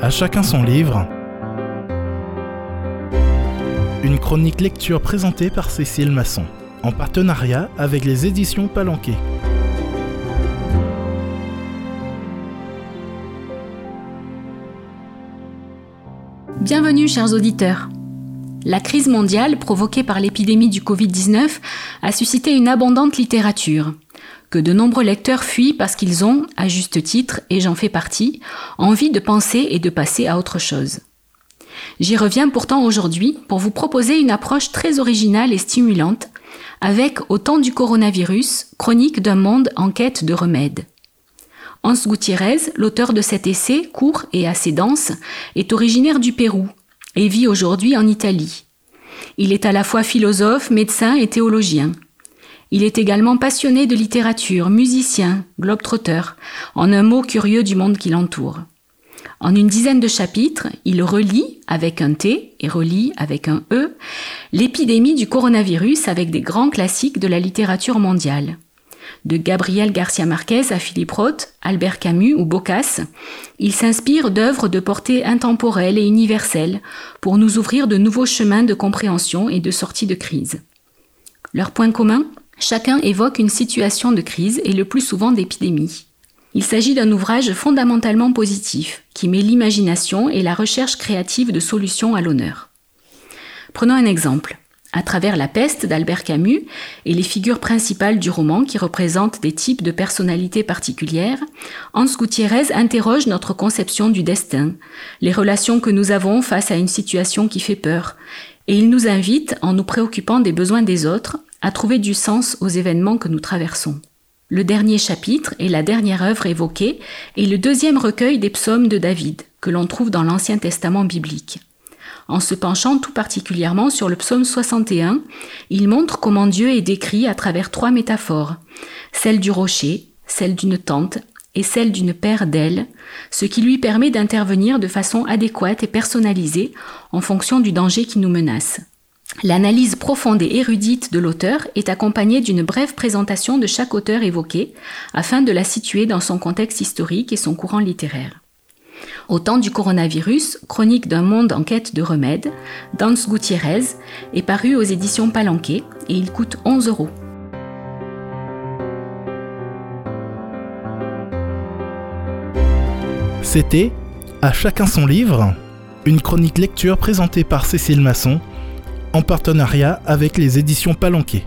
À chacun son livre. Une chronique lecture présentée par Cécile Masson, en partenariat avec les éditions Palanquet. Bienvenue chers auditeurs. La crise mondiale provoquée par l'épidémie du Covid-19 a suscité une abondante littérature, que de nombreux lecteurs fuient parce qu'ils ont, à juste titre, et j'en fais partie, envie de penser et de passer à autre chose. J'y reviens pourtant aujourd'hui pour vous proposer une approche très originale et stimulante, avec Au temps du coronavirus, chronique d'un monde en quête de remèdes. Hans Gutiérrez, l'auteur de cet essai, court et assez dense, est originaire du Pérou et vit aujourd'hui en Italie. Il est à la fois philosophe, médecin et théologien. Il est également passionné de littérature, musicien, globe-trotter, en un mot curieux du monde qui l'entoure. En une dizaine de chapitres, il relie avec un T et relie avec un E l'épidémie du coronavirus avec des grands classiques de la littérature mondiale. De Gabriel Garcia Marquez à Philippe Roth, Albert Camus ou Boccace, il s'inspire d'œuvres de portée intemporelle et universelle pour nous ouvrir de nouveaux chemins de compréhension et de sortie de crise. Leur point commun? Chacun évoque une situation de crise et le plus souvent d'épidémie. Il s'agit d'un ouvrage fondamentalement positif, qui met l'imagination et la recherche créative de solutions à l'honneur. Prenons un exemple. À travers La peste d'Albert Camus et les figures principales du roman qui représentent des types de personnalités particulières, Hans Gutiérrez interroge notre conception du destin, les relations que nous avons face à une situation qui fait peur, et il nous invite, en nous préoccupant des besoins des autres, à trouver du sens aux événements que nous traversons. Le dernier chapitre et la dernière œuvre évoquée est le deuxième recueil des psaumes de David, que l'on trouve dans l'Ancien Testament biblique. En se penchant tout particulièrement sur le psaume 61, il montre comment Dieu est décrit à travers trois métaphores, celle du rocher, celle d'une tente et celle d'une paire d'ailes, ce qui lui permet d'intervenir de façon adéquate et personnalisée en fonction du danger qui nous menace. L'analyse profonde et érudite de l'auteur est accompagnée d'une brève présentation de chaque auteur évoqué, afin de la situer dans son contexte historique et son courant littéraire. Au temps du coronavirus, chronique d'un monde en quête de remèdes, Dans Gutiérrez est paru aux éditions Palanquet et il coûte 11 euros. C'était À chacun son livre, une chronique lecture présentée par Cécile Masson en partenariat avec les éditions Palanquet.